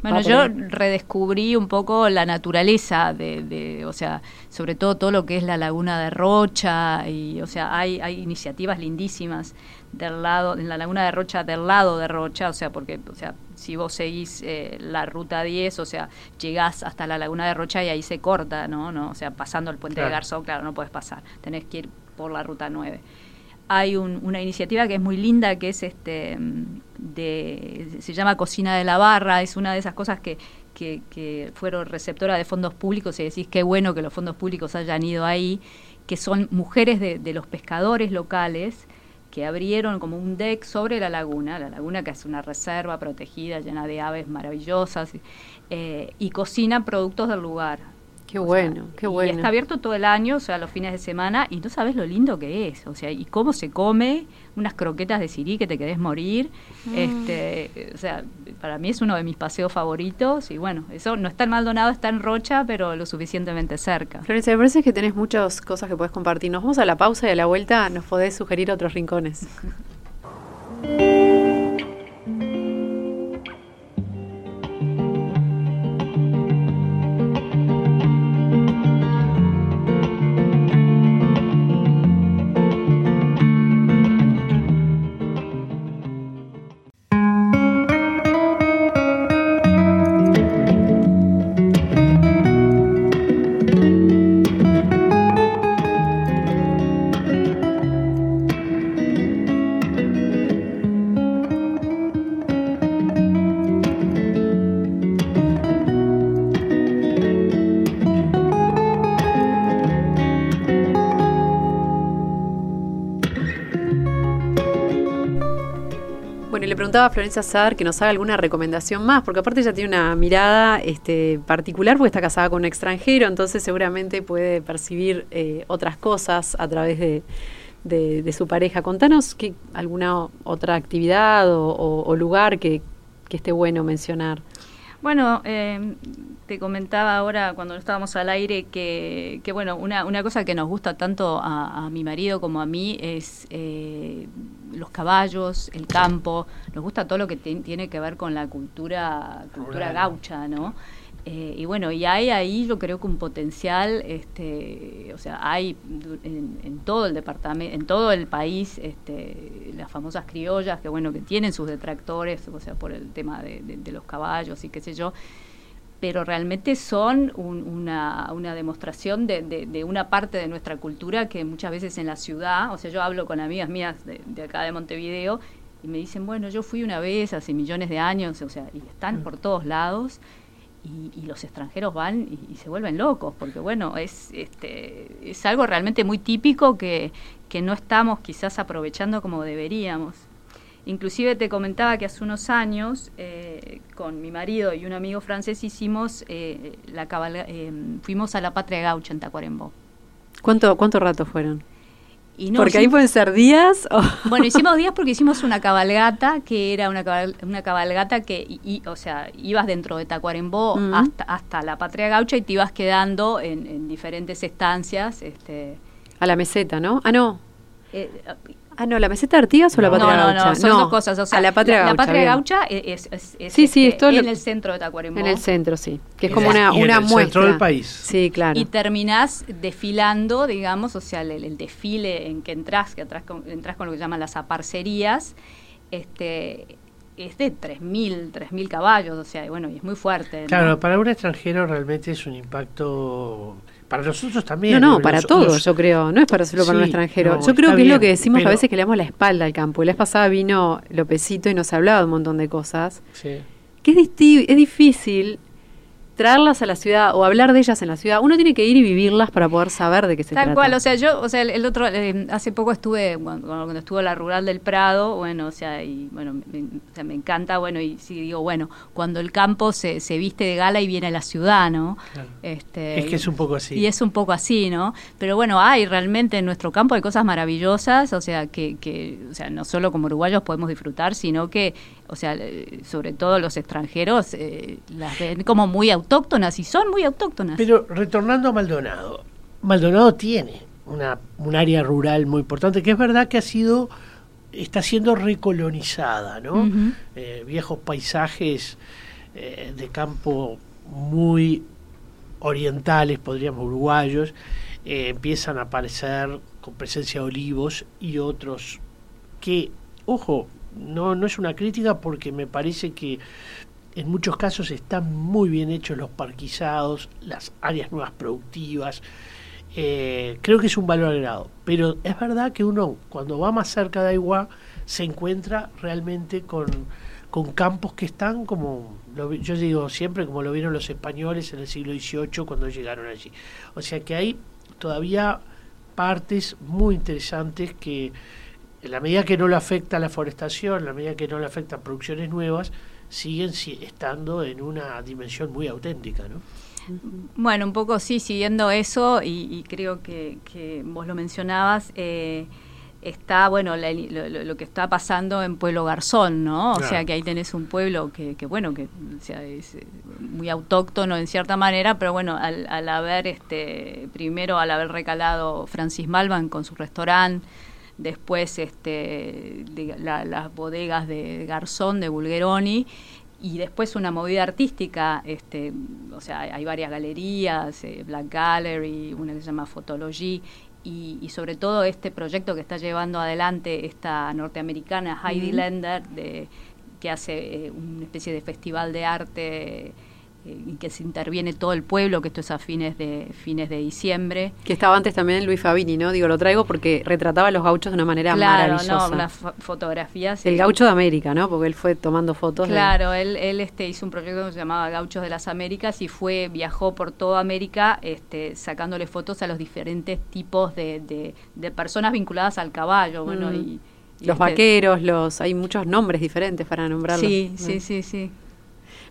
Bueno, yo redescubrí un poco la naturaleza de, de, o sea, sobre todo todo lo que es la laguna de Rocha y, o sea, hay, hay iniciativas lindísimas del lado, en la laguna de Rocha, del lado de Rocha, o sea, porque, o sea, si vos seguís eh, la ruta 10, o sea, llegás hasta la laguna de Rocha y ahí se corta, ¿no? no o sea, pasando el puente de. Garzón, claro, no puedes pasar, tenés que ir por la ruta 9 hay un- una iniciativa que es muy linda que es este de se llama cocina de la barra es una de esas cosas que que, que fueron receptora de fondos públicos y decís qué bueno que los fondos públicos hayan ido ahí que son mujeres de, de los pescadores locales que abrieron como un deck sobre la laguna, la laguna que es una reserva protegida llena de aves maravillosas, eh, y cocinan productos del lugar. Qué O bueno, sea, qué y bueno. está abierto todo el año, o sea, los fines de semana, y no sabes lo lindo que es, o sea, y cómo se come, unas croquetas de sirí que te querés morir, Mm. este, o sea, para mí es uno de mis paseos favoritos, y bueno, eso no está en Maldonado, está en Rocha, pero lo suficientemente cerca. Florencia, me parece que tenés muchas cosas que podés compartir. Nos vamos a la pausa y a la vuelta nos podés sugerir otros rincones. Florencia Sadar que nos haga alguna recomendación más, porque aparte ella tiene una mirada este, particular, porque está casada con un extranjero, entonces seguramente puede percibir eh, otras cosas a través de, de- su pareja. Contanos que, alguna otra actividad o, lugar que, que esté bueno mencionar. Bueno, eh, te comentaba ahora cuando estábamos al aire que, que bueno, una, una cosa que nos gusta tanto a, a mi marido como a mí es eh, los caballos, el campo, nos gusta todo lo que tiene que ver con la cultura, cultura gaucha, ¿no? Eh, y bueno, y hay ahí yo creo que un potencial, este, o sea, hay en, en todo el departamento, en todo el país, este, las famosas criollas que bueno, que tienen sus detractores, o sea, por el tema de, de- de los caballos y qué sé yo, pero realmente son un- una, una demostración de, de- de una parte de nuestra cultura que muchas veces en la ciudad, o sea, yo hablo con amigas mías de, de acá de Montevideo y me dicen, bueno, yo fui una vez hace millones de años, o sea, y están por todos lados. Y, y los extranjeros van y, y se vuelven locos, porque bueno, es, este, es algo realmente muy típico que, que no estamos quizás aprovechando como deberíamos. Inclusive te comentaba que hace unos años eh, con mi marido y un amigo francés hicimos eh, la cabalga- eh, fuimos a la Patria Gaucha en Tacuarembó. ¿Cuánto, cuánto rato fueron? Y no porque ahí pueden ser días o... bueno, hicimos días porque hicimos una cabalgata que era una, cabal- una cabalgata que, y- y, o sea, ibas dentro de Tacuarembó Mm. hasta, hasta la Patria Gaucha y te ibas quedando en, en diferentes estancias. Este, a la meseta, ¿no? Ah, no. eh, Ah, no, ¿la meseta de Artigas o la No, patria no, gaucha? no, son dos cosas. O sea, a la patria gaucha. La patria bien. gaucha es, es- es, Sí, sí, este, en el centro de Tacuarembó. En el centro, sí. Que es como una, y en una el centro muestra. del país. Sí, claro. Y terminás desfilando, digamos, o sea, el, el desfile en que entras, que entras con, entras con lo que llaman las aparcerías, este es de 3.000, 3.000 caballos, o sea, y bueno, y es muy fuerte. ¿no? Claro, para un extranjero realmente es un impacto. Para nosotros también. No, no, para los- todos, yo creo. No es para solo para un Sí, extranjero. no, yo creo que es lo que decimos a veces que le damos la espalda al campo. La vez pasada vino Lopecito y nos hablaba de un montón de cosas. Sí. Que es, es difícil traerlas a la ciudad o hablar de ellas en la ciudad. Uno tiene que ir y vivirlas para poder saber de qué se Tal trata. cual, o sea, yo, o sea, el, el otro, eh, hace poco estuve, cuando, cuando estuvo la rural del Prado, bueno, o sea, y bueno, me, o sea, me encanta, bueno, y sí digo, bueno, cuando el campo se, se viste de gala y viene a la ciudad, ¿no? Claro. Este, Es que es un poco así. Y es un poco así, ¿no? Pero bueno, hay realmente en nuestro campo hay cosas maravillosas, o sea, que, que o sea, no solo como uruguayos podemos disfrutar, sino que, o sea, sobre todo los extranjeros eh, las ven como muy autóctonas y son muy autóctonas. Pero retornando a Maldonado, Maldonado tiene una, un área rural muy importante, que es verdad que ha sido, está siendo recolonizada, ¿no? Eh, viejos paisajes eh, de campo muy orientales, podríamos uruguayos, empiezan a aparecer con presencia de olivos y otros que, ojo, no, no es una crítica porque me parece que en muchos casos están muy bien hechos los parquizados, las áreas nuevas productivas. Eh, creo que es un valor agregado. Pero es verdad que uno, cuando va más cerca de Aiguá, se encuentra realmente con, con campos que están como, lo yo digo siempre, como lo vieron los españoles en el siglo XVIII cuando llegaron allí. O sea que hay todavía partes muy interesantes que, en la medida que no le afecta la forestación, en la medida que no le afectan producciones nuevas, siguen si- estando en una dimensión muy auténtica, ¿no? Bueno, un poco sí, siguiendo eso, y, y creo que, que vos lo mencionabas, eh, está, bueno, la- lo, que está pasando en Pueblo Garzón, ¿no? O Claro. sea, que ahí tenés un pueblo que, que bueno, que o sea, es eh, muy autóctono en cierta manera, pero bueno, al, al haber, este, primero al haber recalado Francis Malvan con su restaurante, después este, de la- las bodegas de Garzón, de Bulgeroni, y después una movida artística, este, o sea, hay, varias galerías, eh, Black Gallery, una que se llama Photology, y, y sobre todo este proyecto que está llevando adelante esta norteamericana Heidi Lender, de, que hace eh, una especie de festival de arte y que se interviene todo el pueblo, que esto es a fines de, fines de diciembre. Que estaba antes también Luis Fabini, ¿no? Digo, lo traigo porque retrataba a los gauchos de una manera claro, maravillosa. no, unas fo- fotografías. El gaucho de América, ¿no? Porque él fue tomando fotos. de- Claro, él, él este, hizo un proyecto que se llamaba Gauchos de las Américas y fue viajó por toda América este, sacándole fotos a los diferentes tipos de, de, de personas vinculadas al caballo. Bueno, Mm. y, y los este- vaqueros, los hay muchos nombres diferentes para nombrarlos. Sí, Mm. sí, sí, sí.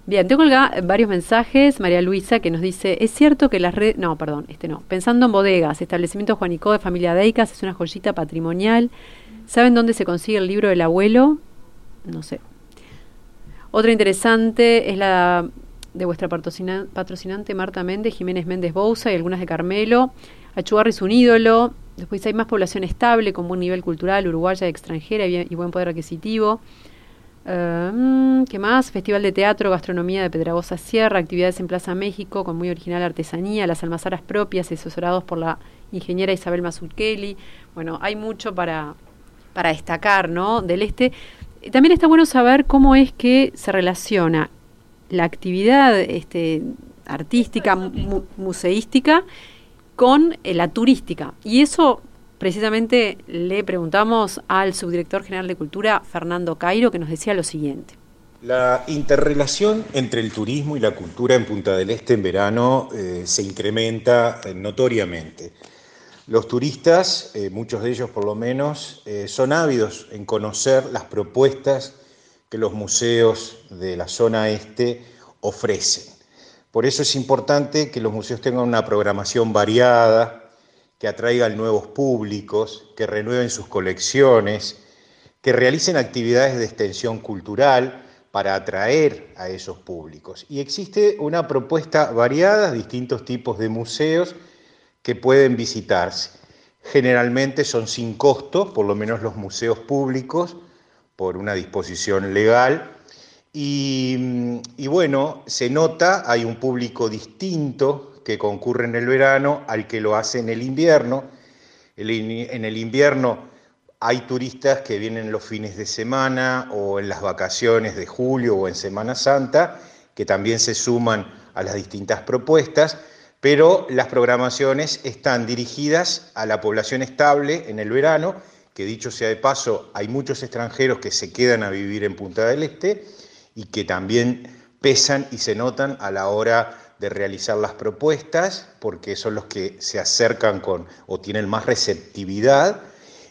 Bien, tengo varios mensajes. María Luisa que nos dice, es cierto que las redes... No, perdón, este no. Pensando en bodegas, establecimiento Juanico de familia Deicas es una joyita patrimonial. ¿Saben dónde se consigue el libro del abuelo? No sé. Otra interesante es la de vuestra patrocina- patrocinante Marta Méndez, Jiménez Méndez Bouza y algunas de Carmelo. Achugarri es un ídolo. Después hay más población estable, con buen nivel cultural, uruguaya extranjera y, bien- y buen poder adquisitivo. Eh, mm, ¿Qué más? Festival de Teatro, Gastronomía de Pedragosa Sierra, actividades en Plaza México con muy original artesanía, las almazaras propias, asesorados por la ingeniera Isabel Mazzucchelli. Bueno, hay mucho para, para destacar, ¿no? Del este. Eh, También está bueno saber cómo es que se relaciona la actividad este, artística, mu- museística, con eh, la turística. Y eso precisamente le preguntamos al subdirector general de Cultura, Fernando Cairo, que nos decía lo siguiente. La interrelación entre el turismo y la cultura en Punta del Este en verano eh, se incrementa eh, notoriamente. Los turistas, eh, muchos de ellos por lo menos, son ávidos en conocer las propuestas que los museos de la zona este ofrecen. Por eso es importante que los museos tengan una programación variada, que atraigan nuevos públicos, que renueven sus colecciones, que realicen actividades de extensión cultural para atraer a esos públicos. Y existe una propuesta variada, distintos tipos de museos que pueden visitarse. Generalmente son sin costo, por lo menos los museos públicos, por una disposición legal. Y, bueno, se nota, hay un público distinto que concurre en el verano al que lo hace en el invierno. En el invierno hay turistas que vienen los fines de semana o en las vacaciones de julio o en Semana Santa, que también se suman a las distintas propuestas, pero las programaciones están dirigidas a la población estable en el verano, que dicho sea de paso, hay muchos extranjeros que se quedan a vivir en Punta del Este y que también pesan y se notan a la hora de realizar las propuestas, porque son los que se acercan con o tienen más receptividad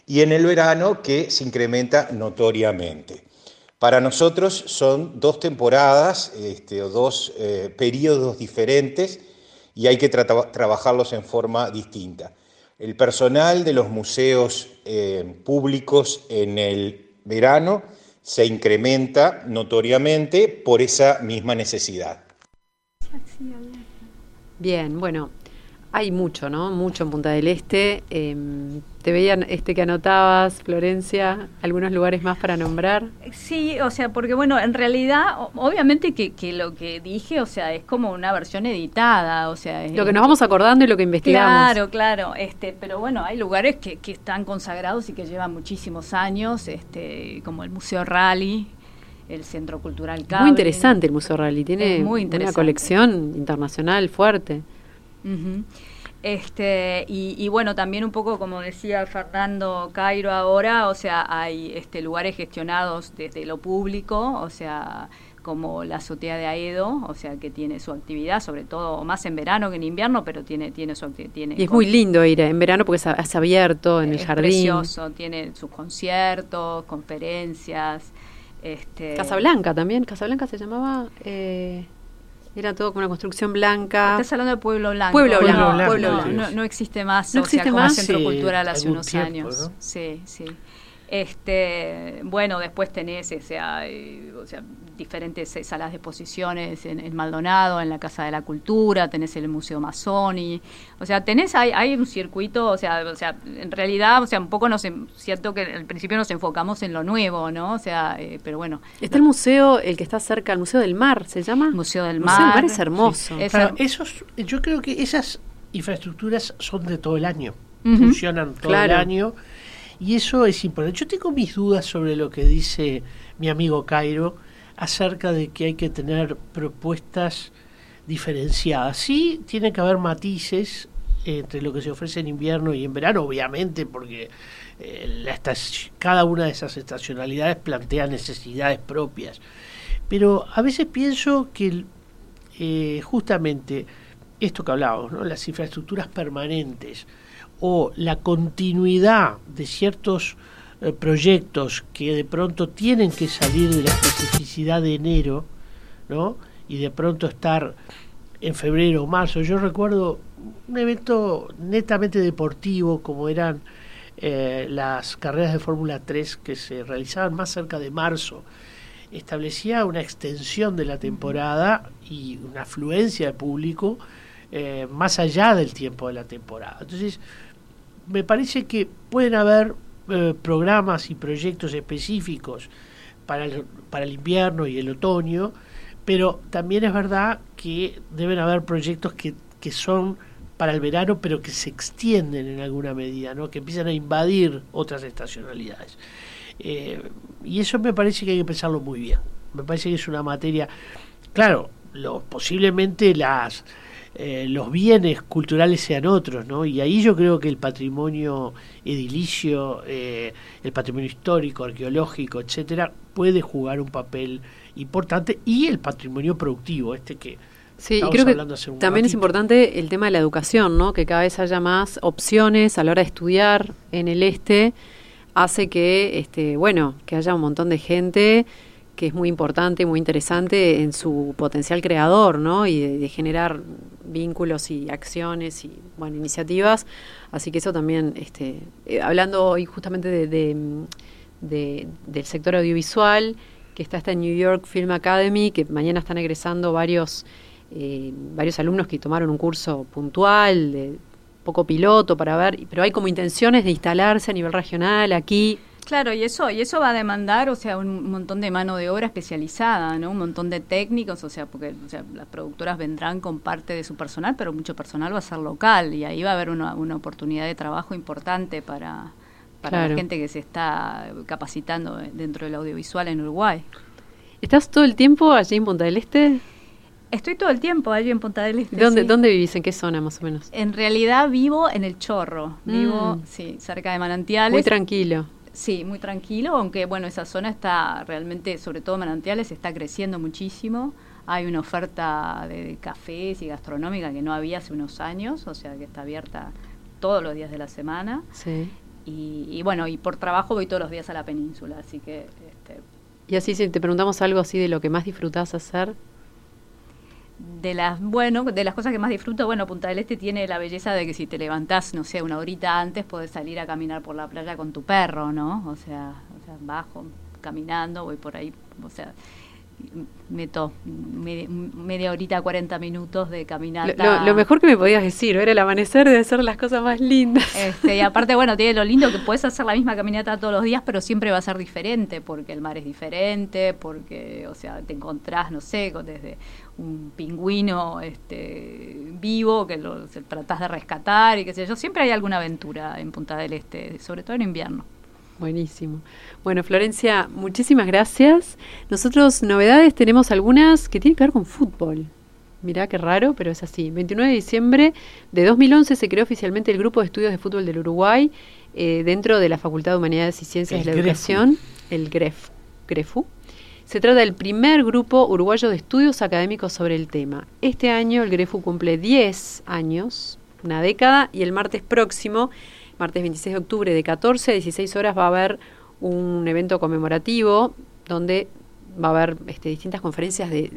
y en el verano que se incrementa notoriamente. Para nosotros son dos temporadas este, o dos eh, periodos diferentes y hay que trabajarlos en forma distinta. El personal de los museos eh, públicos en el verano se incrementa notoriamente por esa misma necesidad. Bien, bueno, hay mucho, ¿no? Mucho en Punta del Este. Em, te veían este que anotabas, Florencia, algunos lugares más para nombrar. Sí, o sea, porque bueno, en realidad, obviamente que, lo que dije, o sea, es como una versión editada, o sea... Lo que nos vamos acordando y lo que investigamos. Claro, claro, este, pero bueno, hay lugares que, que están consagrados y que llevan muchísimos años, este, como el Museo Rally, el Centro Cultural Cable. Muy interesante el Museo Rally, tiene una colección internacional fuerte. Este, y, bueno, también un poco como decía Fernando Cairo ahora, o sea, hay este, lugares gestionados desde lo público, o sea, como la azotea de Aedo, o sea, que tiene su actividad, sobre todo más en verano que en invierno, pero tiene, tiene su actividad. y es muy lindo ir en verano porque es, abierto en el jardín. precioso, tiene sus conciertos, conferencias. Este... Casablanca también, Casablanca se llamaba... Eh, era todo como una construcción blanca. Estás hablando de Pueblo Blanco. Pueblo Blanco. Pueblo No, no, existe más. No existe más. Centro cultural hace unos años. Sí, sí. Este, bueno, después tenés o sea, diferentes eh, salas de exposiciones en, Maldonado, en la Casa de la Cultura, tenés el Museo Masoni, o sea, tenés hay, hay un circuito, o sea, o sea, en realidad, o sea, un poco nos cierto que al principio nos enfocamos en lo nuevo, ¿no? O sea, eh, pero bueno. Está el museo, el que está cerca, el Museo del Mar, ¿se llama? Museo del Mar. Museo del Mar es hermoso. esos, yo creo que esas infraestructuras son de todo el año, funcionan todo el año y eso es importante. Yo tengo mis dudas sobre lo que dice mi amigo Cairo acerca de que hay que tener propuestas diferenciadas. Sí, tiene que haber matices entre lo que se ofrece en invierno y en verano, obviamente, porque eh, cada una de esas estacionalidades plantea necesidades propias. Pero a veces pienso que eh, justamente esto que hablábamos, ¿no? las infraestructuras permanentes, o la continuidad de ciertos eh, proyectos que de pronto tienen que salir de la especificidad de enero, ¿no? Y de pronto estar en febrero o marzo. Yo recuerdo un evento netamente deportivo como eran eh, las carreras de Fórmula 3 que se realizaban más cerca de marzo. Establecía una extensión de la temporada y una afluencia de público eh, más allá del tiempo de la temporada. Entonces, me parece que pueden haber eh, programas y proyectos específicos para el, para el invierno y el otoño, pero también es verdad que deben haber proyectos que, que son para el verano, pero que se extienden en alguna medida, ¿no? que empiezan a invadir otras estacionalidades. Eh, y eso me parece que hay que pensarlo muy bien. Me parece que es una materia, claro, lo, posiblemente las eh, los bienes culturales sean otros, ¿no? Y ahí yo creo que el patrimonio edilicio, eh, el patrimonio histórico, arqueológico, etcétera, puede jugar un papel importante y el patrimonio productivo, este que Sí, creo que también es importante el tema de la educación, ¿no? Que cada vez haya más opciones a la hora de estudiar en el este hace que, este, bueno, que haya un montón de gente que es muy importante, muy interesante en su potencial creador, ¿no? Y de, generar vínculos y acciones y, bueno, iniciativas. Así que eso también, este, eh, hablando hoy justamente de, del sector audiovisual, que está esta New York Film Academy, que mañana están egresando varios, eh, varios alumnos que tomaron un curso puntual de poco piloto para ver, pero hay como intenciones de instalarse a nivel regional aquí. Claro, y eso, y eso va a demandar, o sea, un montón de mano de obra especializada, ¿no? Un montón de técnicos, o sea, porque las productoras vendrán con parte de su personal, pero mucho personal va a ser local y ahí va a haber una, oportunidad de trabajo importante para, para la gente que se está capacitando dentro del audiovisual en Uruguay. ¿Estás todo el tiempo allí en Punta del Este? Estoy todo el tiempo allí en Punta del Este. ¿Dónde, ¿Dónde vivís? ¿En qué zona más o menos? En realidad vivo en El Chorro, vivo, mm. sí, cerca de Manantiales. Muy tranquilo. Sí, muy tranquilo, aunque bueno, esa zona está realmente, sobre todo Manantiales, está creciendo muchísimo. Hay una oferta de cafés y gastronómica que no había hace unos años, o sea que está abierta todos los días de la semana. Sí. Y, bueno, y por trabajo voy todos los días a la península, así que... Este, y así si te preguntamos algo así de lo que más disfrutás hacer, de las bueno de las cosas que más disfruto bueno Punta del Este tiene la belleza de que si te levantás no sé una horita antes podés salir a caminar por la playa con tu perro no o sea, o sea bajo caminando voy por ahí o sea meto media, horita, 40 minutos de caminata. Lo, mejor que me podías decir, ver el amanecer de hacer las cosas más lindas. Este, y aparte, bueno, tiene lo lindo que puedes hacer la misma caminata todos los días, pero siempre va a ser diferente, porque el mar es diferente, porque, o sea, te encontrás, no sé, desde un pingüino este, vivo que lo tratás de rescatar y qué sé yo. Siempre hay alguna aventura en Punta del Este, sobre todo en invierno. Buenísimo. Bueno, Florencia, muchísimas gracias. Nosotros novedades tenemos algunas que tienen que ver con fútbol. Mirá qué raro, pero es así. 29 de diciembre de 2011 se creó oficialmente el Grupo de Estudios de Fútbol del Uruguay eh, dentro de la Facultad de Humanidades y Ciencias de la Educación, el GREF, GREFU. Se trata del primer grupo uruguayo de estudios académicos sobre el tema. Este año el GREFU cumple 10 años, una década, y el martes próximo martes 26 de octubre de 14 a 16 horas va a haber un evento conmemorativo donde va a haber este, distintas conferencias de,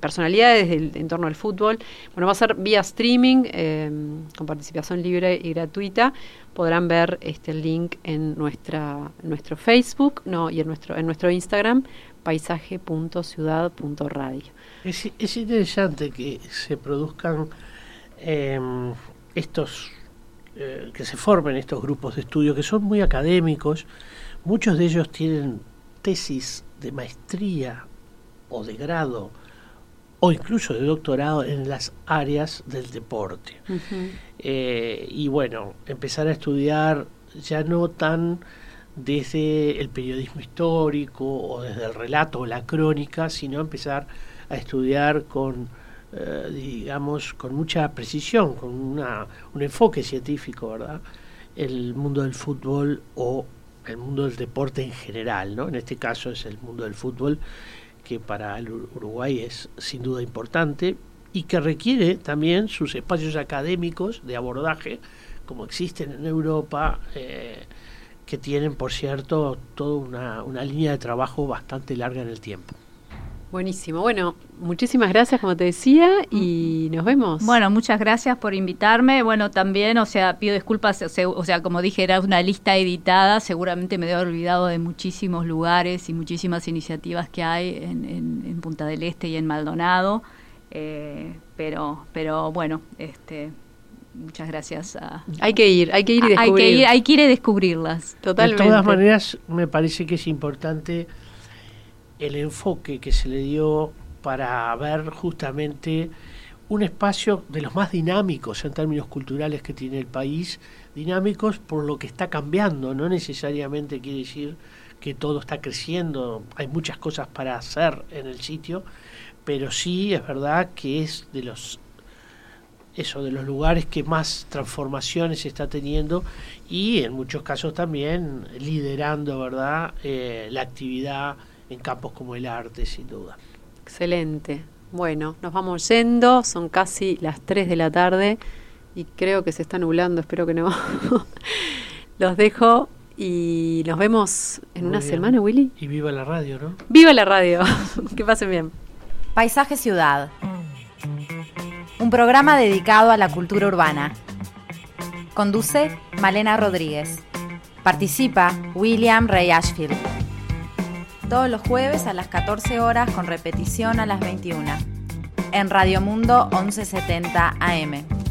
personalidades del entorno del fútbol. Bueno, va a ser vía streaming, em, con participación libre y gratuita. Podrán ver este link en nuestra nuestro Facebook no, y en nuestro, en nuestro Instagram, paisaje.ciudad.radio. Es, es interesante que se produzcan em, estos eh, que se formen estos grupos de estudio que son muy académicos, muchos de ellos tienen tesis de maestría o de grado o incluso de doctorado en las áreas del deporte. Eh, y bueno, empezar a estudiar ya no tan desde el periodismo histórico o desde el relato o la crónica, sino empezar a estudiar con eh, digamos, con mucha precisión, con una, un enfoque científico, ¿verdad? El mundo del fútbol o el mundo del deporte en general, ¿no? En este caso es el mundo del fútbol que para el Uruguay es sin duda importante y que requiere también sus espacios académicos de abordaje, como existen en Europa, eh, que tienen, por cierto, toda una, una línea de trabajo bastante larga en el tiempo. Buenísimo. Bueno, muchísimas gracias, como te decía, y nos vemos. Bueno, muchas gracias por invitarme. Bueno, también, o sea, pido disculpas, o sea, como dije, era una lista editada, seguramente me he olvidado de muchísimos lugares y muchísimas iniciativas que hay en, Punta del Este y en Maldonado, eh, pero, pero bueno, este muchas gracias hay que ir hay que ir y descubrir. hay que ir hay que ir a descubrirlas totalmente de todas maneras me parece que es importante el enfoque que se le dio para ver justamente un espacio de los más dinámicos en términos culturales que tiene el país, dinámicos por lo que está cambiando, no necesariamente quiere decir que todo está creciendo, hay muchas cosas para hacer en el sitio, pero sí es verdad que es de los eso de los lugares que más transformaciones está teniendo y en muchos casos también liderando verdad eh, la actividad en campos como el arte, sin duda. Excelente. Bueno, nos vamos yendo, son casi las 3 de la tarde y creo que se está nublando, espero que no. Los dejo y nos vemos en una semana, Willy. Y viva la radio, ¿no? Viva la radio. que pasen bien. Paisaje Ciudad. Un programa dedicado a la cultura urbana. Conduce Malena Rodríguez. Participa William Ray Ashfield todos los jueves a las 14 horas con repetición a las 21. En Radio Mundo 1170 AM.